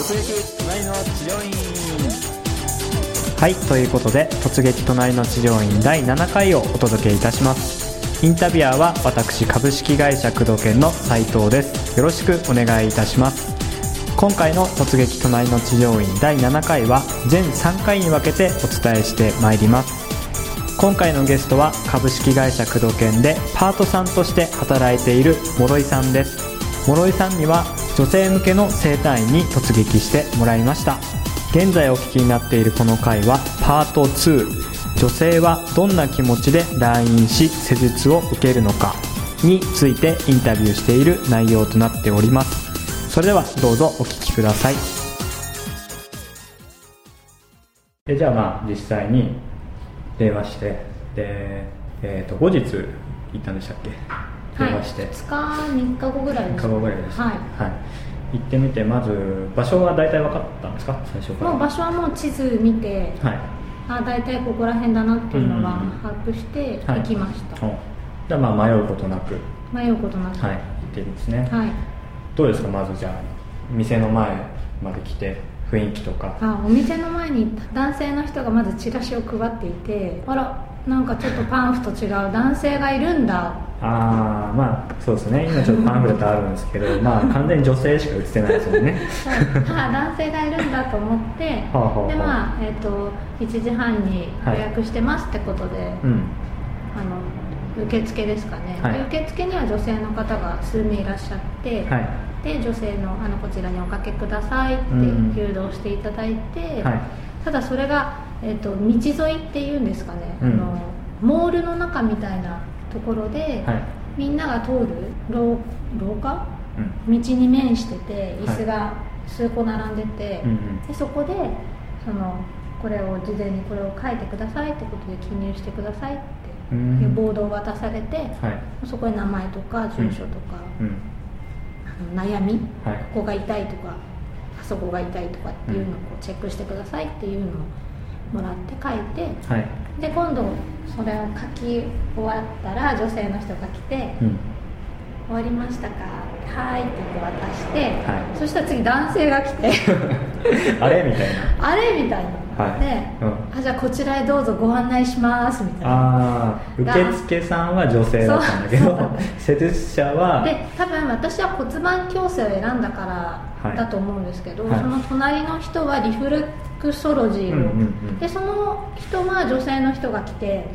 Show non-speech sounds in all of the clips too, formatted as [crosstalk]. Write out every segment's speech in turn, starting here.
突撃隣の治療院はいということで「突撃隣の治療院」第7回をお届けいたします。インタビュアーは私株式会社工藤研の斉藤です。よろしくお願いいたします。今回の「突撃隣の治療院」第7回は全3回に分けてお伝えしてまいります。今回のゲストは株式会社工藤研でパートさんとして働いている諸井さんです。諸井さんには女性向けの整体院に突撃してもらいました。現在お聞きになっているこの回はパート2女性はどんな気持ちで来院し施術を受けるのかについてインタビューしている内容となっております。それではどうぞお聞きください。えじゃあまあ実際に電話してで、えー、と後日行ったんでしたっけ？電話して、2日3日後ぐらい3です日後ぐらいですね。はい。行ってみてまず場所は大体分かったんですか？最初から。もう場所はもう地図見てはい。あ大体ここら辺だなっていうのは把握してはい。行きました、お。じゃあまあ迷うことなく。迷うことなく。はい。行ってるんですね、はい。どうですか？まずじゃあ店の前まで来て雰囲気とか。あお店の前に男性の人がまずチラシを配っていてあらなんかちょっとパンフと違う男性がいるんだああまあそうですね。今ちょっとパンフレットあるんですけど [laughs] まあ完全に女性しか売ってないですもんね。あ男性がいるんだと思ってでまあ、えっと1時半に予約してますってことで、うん。あの受付ですかね、はい。で受付には女性の方が数名いらっしゃって、はい。で女性のあのこちらにおかけくださいってうん。誘導していただいて、はい。ただそれが、えっと道沿いっていうんですかね、うん。あのモールの中みたいなところで、はい。みんなが通る廊廊下？うん。道に面してて椅子が数個並んでて、うんうん。でそこでそのこれを事前にこれを書いてくださいってことで記入してくださいってうん。いうボードを渡されて、はい。そこに名前とか住所とか、うん。あの悩み、はい。ここが痛いとかあそこが痛いとかっていうのをチェックしてくださいっていうのをもらって書いてはいで今度それを書き終わったら女性の人が来てうん「終わりましたか?」はい」って言って渡して、はい。そしたら次男性が来て。[laughs] あれみたいな。あれみたいな、はい。で、うん。あじゃあこちらへどうぞご案内しますみたいな。ああ受付さんは女性だったんだけど施術者はで多分私は骨盤矯正を選んだかはい。らだと思うんですけど、はい。その隣の人はリフレクソロジーを、うんうんうん。でその人は女性の人が来て。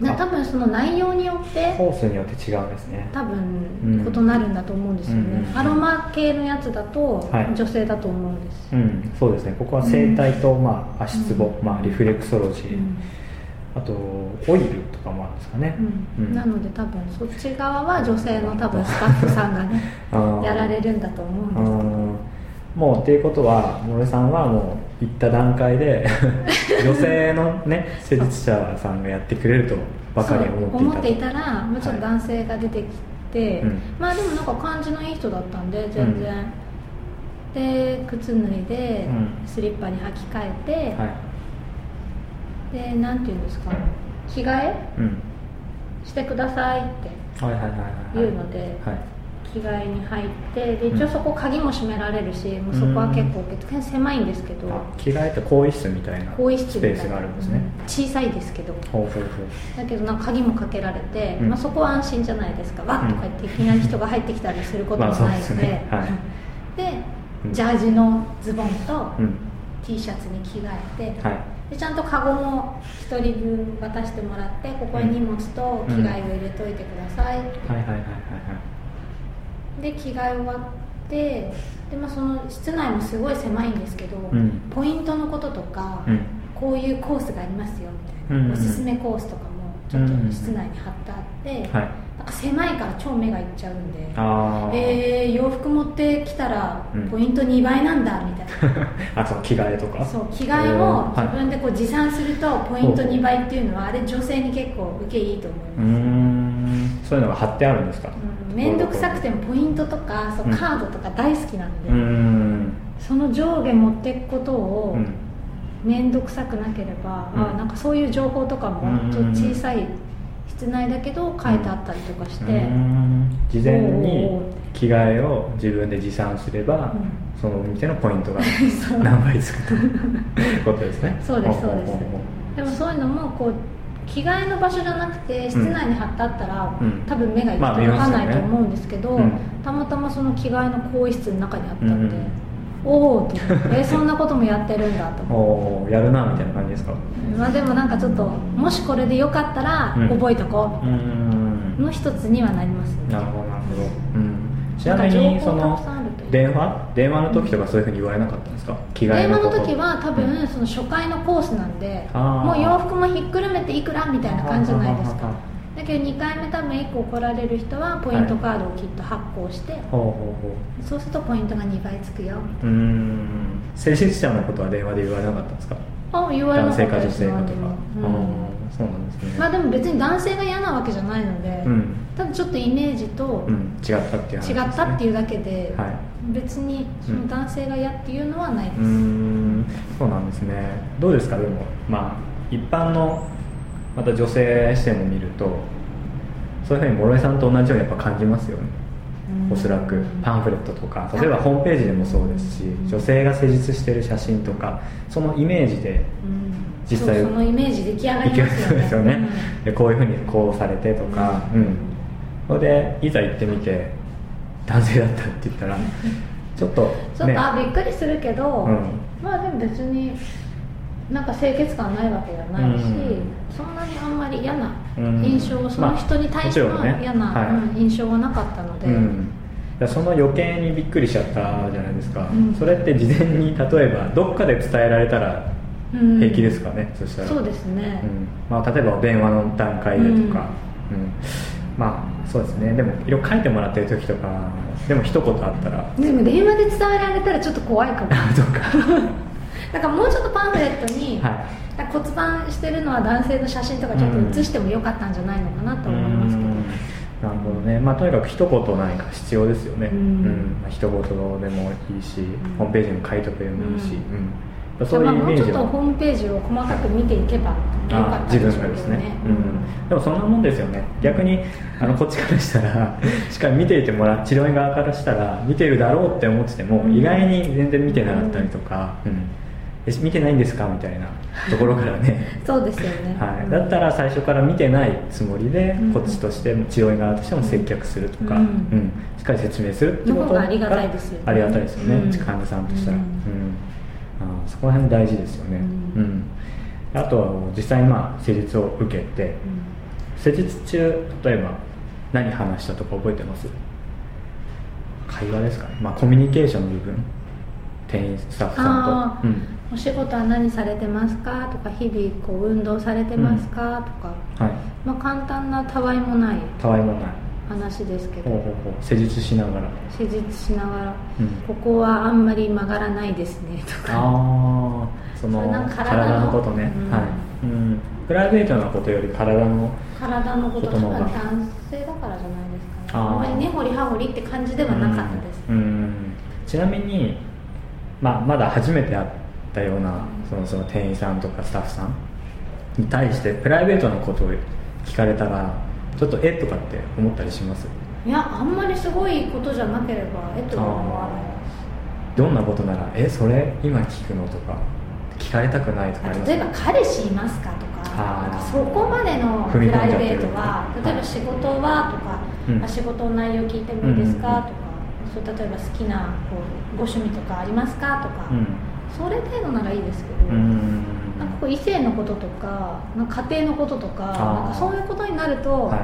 な多分その内容によってコースによって違うんですね。多うん分異なるんだと思うんですよね、うんうんアロマ系のやつだとはい。女性だと思うんです、うんそうですね。ここは整体と、まあ、足つぼ、うん。まあ、リフレクソロジー、うん。あとオイルとかもあるんですかね、うん。うん。なので多分そっち側は女性の多分スタッフさんがね [laughs] やられるんだと思うんです。けどうんもうっていうことは森さんはもう行った段階で [laughs] 女性のね施術者さんがやってくれるとばかり思っていたらもうちょっと男性が出てきて、うん。まあでもなんか感じのいい人だったんで全然、で靴脱いで、うん。スリッパに履き替えて、はい。でなんていうんですか着替えうん。してくださいってはいはいはいはい。言うのではい着替えに入ってで一応そこ鍵も閉められるし、もうそこは結構結構狭いんですけど、あ着替えて更衣室みたいな更衣室スペースがあるんですね、うん小さいですけど。だけどなんか鍵もかけられて、うん。まあ、そこは安心じゃないですか。わっとか言っていきなり人が入ってきたりすることもないので。で [laughs] うん。ジャージのズボンとうん。T シャツに着替えて、はい。でちゃんとカゴも1人分渡してもらってここに荷物と着替えを入れといてくださいはいはいはいはいで着替え終わってで、まあ、その室内もすごい狭いんですけど、うん。ポイントのこととか、うん。こういうコースがありますよみたいな、うんうんうん。おすすめコースとかもちょっと室内に貼ってあって、はい。なんか狭いから超目がいっちゃうんでえー、洋服持ってきたらうん。ポイント2倍なんだみたいな、[laughs] あその着替えとか。そう着替えもはい。自分でこう持参するとポイント2倍っていうのはあれ女性に結構受けいいと思います、んそういうのが貼ってあるんですか？うん面倒くさくてもポイントとかそううんカードとか大好きなんで、その上下持っていくことをうん。面倒くさくなければ、うん。あなんかそういう情報とかもうんちょっと小さい室内だけど書いてあったりとかして、事前に着替えを自分で持参すれば、うん。そのお店のポイントが [laughs] 何倍つくということですね。[laughs] そうですそうです。でもそういうのもこう着替えの場所じゃなくて室内に貼ってあったら、うん。多分目が行まあき届かないと思うんですけど、うん。たまたまその着替えの更衣室の中にあったので、うんおおと [laughs] えそんなこともやってるんだと。おーやるなみたいな感じですか？まあでもなんかちょっともしこれでよかったらうん。覚えとこう。ーん。うの一つにはなりますね。なるほどなるほど、うん、ちなみにその電話？電話の時とかそういうふうに言われなかったんですか？着替え電話の時は多うん。分その初回のコースなんであー。もう洋服もひっくるめていくらみたいな感じじゃないですか。ははははだけど2回目多分1個来られる人はポイントカードをきっと発行して、ほうほうほそうするとポイントが2倍つくよううーん施術者のことは電話で言われなかったんですか？あ言われな男性か女かったです。性かとか、何も。あーそうなんですね。まあでも別に男性が嫌なわけじゃないので、うん。ただちょっとイメージとうん、違ったっていう話です、違ね、ったっていうだけで、はい。別にその男性が嫌っていうのはないです、うーん。そうなんですね。どうですか？でもまあ一般のまた女性視点も見るとそういうふうに諸井さんと同じようにやっぱ感じますよねおそらくパンフレットとか例えばホームページでもそうですし女性が施術してる写真とかそのイメージでうん。実際そうそのイメージ出来上がりますよね。るんですよね、うん。でこういうふうにこうされてとかうん、それでいざ行ってみて男性だったって言ったらちょっとちょっと、あびっくりするけど、うん。まあでも別になんか清潔感ないわけじゃないし、うん。そんなにあんまり嫌なうん。印象、その人に対してはまあもちろんね。嫌な、印象はなかったので、うん、その余計にびっくりしちゃったじゃないですか、うん。それって事前に例えばどっかで伝えられたらうん。平気ですかね、そしたら。そうですね、うん。まあ、例えばお電話の段階でとか、うん。まあそうですね。でも色々書いてもらってる時とかでも一言あったら。でも電話で伝えられたらちょっと怖いかも。[laughs] そうか。[laughs] だからもうちょっとパンフレットに、はい。骨盤してるのは男性の写真とかちょっと写してもよかったんじゃないのかなと思いますけど、うんなるほどね。まあとにかく一言何か必要ですよね。うん。まあ、一言でもいいし、ん。ホームページにも書いとくでもいいし、うん。そういうイまあもうちょっメージはとホームページを細かく見ていけばよかあった自でしょうけど分がですね、ねうん、でもそんなもんですよね。逆にあのこっちからしたら [laughs] しっかり見ていてもら治療院側からしたら見てるだろうって思ってても、うん。意外に全然見てなかったりとか、うんえ見てないんですか？みたいなところからね。[laughs] そうですよね、はい、だったら最初から見てないつもりで、うん。こっちとしても治療院側としても接客するとか、ううん。んしっかり説明するってことがありがたいですよね。ありがたいですよね、うん。患者さんとしたら、ううん。んあーそこら辺大事ですよね、ううん。んあとは実際にまあ施術を受けて施術中例えば何話したとか覚えてます？会話ですかね、まあ、コミュニケーションの部分。店員スタッフさんと、うんお仕事は何されてますか？とか日々こう運動されてますか、とか、はい。まあ、簡単なたわいもないたわいもない。話ですけど。ほうほうほう。施術しながら。施術しながら、うん。ここはあんまり曲がらないですね。とか。ああその体体ののことね、うん。はい、うん、プライベートなことより体の体のこと多分ことの方が。男性だからじゃないですかね。あんまり根掘り葉掘りって感じではなかったです、うん。うん。ちなみに、まあ、まだ初めて会ったようなそのその店員さんとかスタッフさんに対してプライベートなことを聞かれたらちょっとえとかって思ったりします？いやあんまりすごいことじゃなければえっとは思わないどんなことならえそれ今聞くの？とか聞かれたくないとか例えば彼氏いますかとかあー。なんかそこまでのプライベートは例えば仕事はとか、うん。あ仕事の内容聞いてもいいですか、とかそう例えば好きなこうご趣味とかありますかとか、うんそれ程度ならいいですけど、うん。なんかこう異性のこととかなんか家庭のこととかなんかそういうことになると、はい。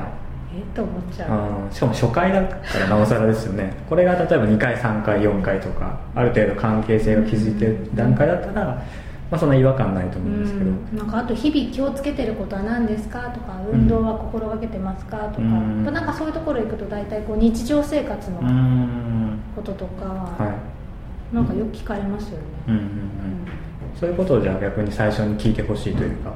え？っと思っちゃう、うん。しかも初回だからなおさらですよね。[laughs] これが例えば2回3回4回とかある程度関係性が築いてる段階だったら、まあ、そんな違和感ないと思うんですけど、うん。なんかあと日々気をつけてることは何ですか？とか運動は心がけてますか？とか、うん。なんかそういうところ行くと大体こう日常生活のこととか、はいなんかよく聞かれますよね、うんうんうん。そういうことをじゃあ逆に最初に聞いてほしいというか。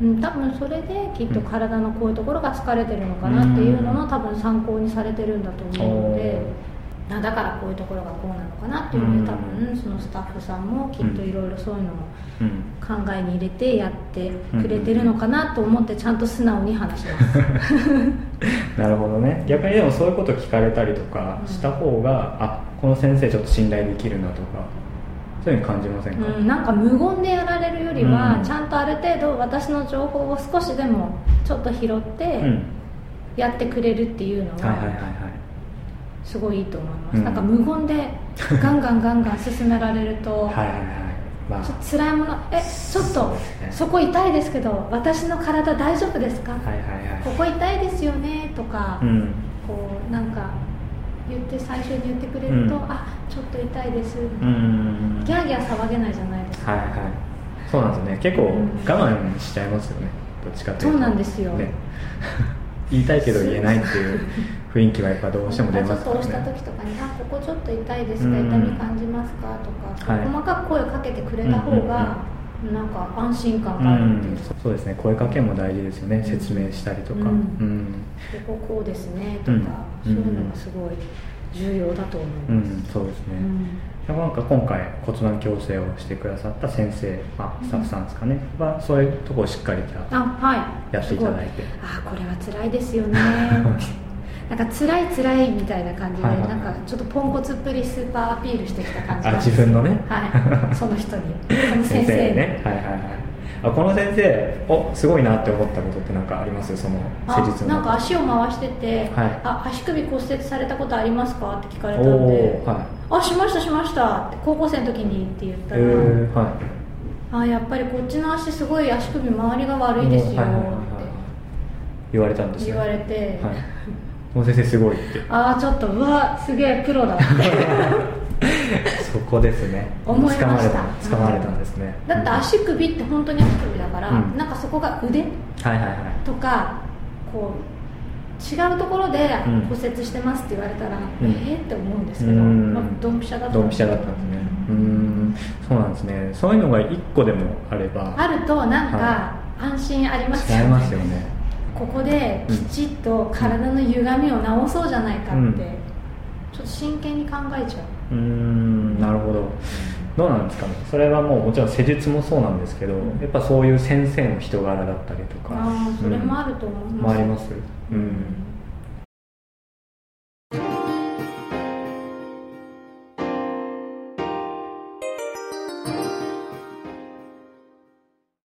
うん、多分それできっと体のこういうところが疲れてるのかなっていうのの多分参考にされてるんだと思うので。あだからこういうところがこうなのかなっていうので多分そのスタッフさんもきっといろいろそういうのもうん。考えに入れてやってくれてるのかなと思ってちゃんと素直に話します、[laughs] なるほどね。逆にでもそういうこと聞かれたりとかした方が、あこの先生ちょっと信頼できるなとかそういうふうに感じませんか、うん、なんか無言でやられるよりは、うん。ちゃんとある程度私の情報を少しでもちょっと拾ってうん。やってくれるっていうのはいはいはいはい。はすごいいいと思います、うん。なんか無言で [laughs] ガンガンガンガン進められると、はいはいはい。まあ。ちょっと辛いものえちょっとね。そこ痛いですけど私の体大丈夫ですか、はいはいここ痛いですよねとか、はいうん。こうなんか言って最初に言ってくれると、うん。あちょっと痛いです、うん。ギャーギャー騒げないじゃないですか、はいはい。そうなんですよね。結構我慢しちゃいますよね。どっちかというと。そうなんですよ。ね言いたいけど言えないっていう雰囲気はやっぱどうしても出ますからちょっと押したね時とかに「あここちょっと痛いですかうん痛み感じますか?」とか、はい。細かく声をかけてくれた方うんうんが、なんか安心感うがあるっていんう、そうですね。声かけも大事ですよね、うん。説明したりとか。うん。うん。こここうですねとか、うん。そういうのがすごい重要だと思いうん。ます、そうですね、うんなんか今回骨盤矯正をしてくださった先生、まあ、スタッフさんですかね、はそういうところをしっかりじゃああはい。やっていただいて。あこれは辛いですよね。[laughs] なんか辛い辛いみたいな感じで、はいはい。はいなんかちょっとポンコツっぷりスーパーアピールしてきた感じあ自分のね。はい。その人に。[laughs] その先生に。ねはいはいはい。あこの先生おすごいなって思ったことって何かあります？その施あ術の。なんか足を回してて、はい。あ足首骨折されたことありますか？って聞かれたおんで。おはいあしましたしましたって高校生の時にって言ったえら、ー、はい。あやっぱりこっちの足すごい足首周りが悪いですよって。言われたんですね。言われて、はい。この先生すごいって。ああちょっとうわすげえプロだって [laughs] そこですね。思いました。掴まれたんですね。だって足首って本当に足首だから、うん。なんかそこが腕はいはいはい。とかこう違うところでうん。骨折してますって言われたら、ん。えーって思うんですけど、うん。まあ、ドンピシャだったドンピシャだったんですね。うん。そうなんですね。そういうのが一個でもあればあるとなんはか安心ありますよね。ますよね。ここできちっと体の歪みを直そうじゃないかって、うん。ちょっと真剣に考えちゃう。うーん。なるほどどうなんですかね。それはもうもちろん施術もそうなんですけどやっぱそういう先生の人柄だったりとか。ああそれもあると思いうんます、もあります。うん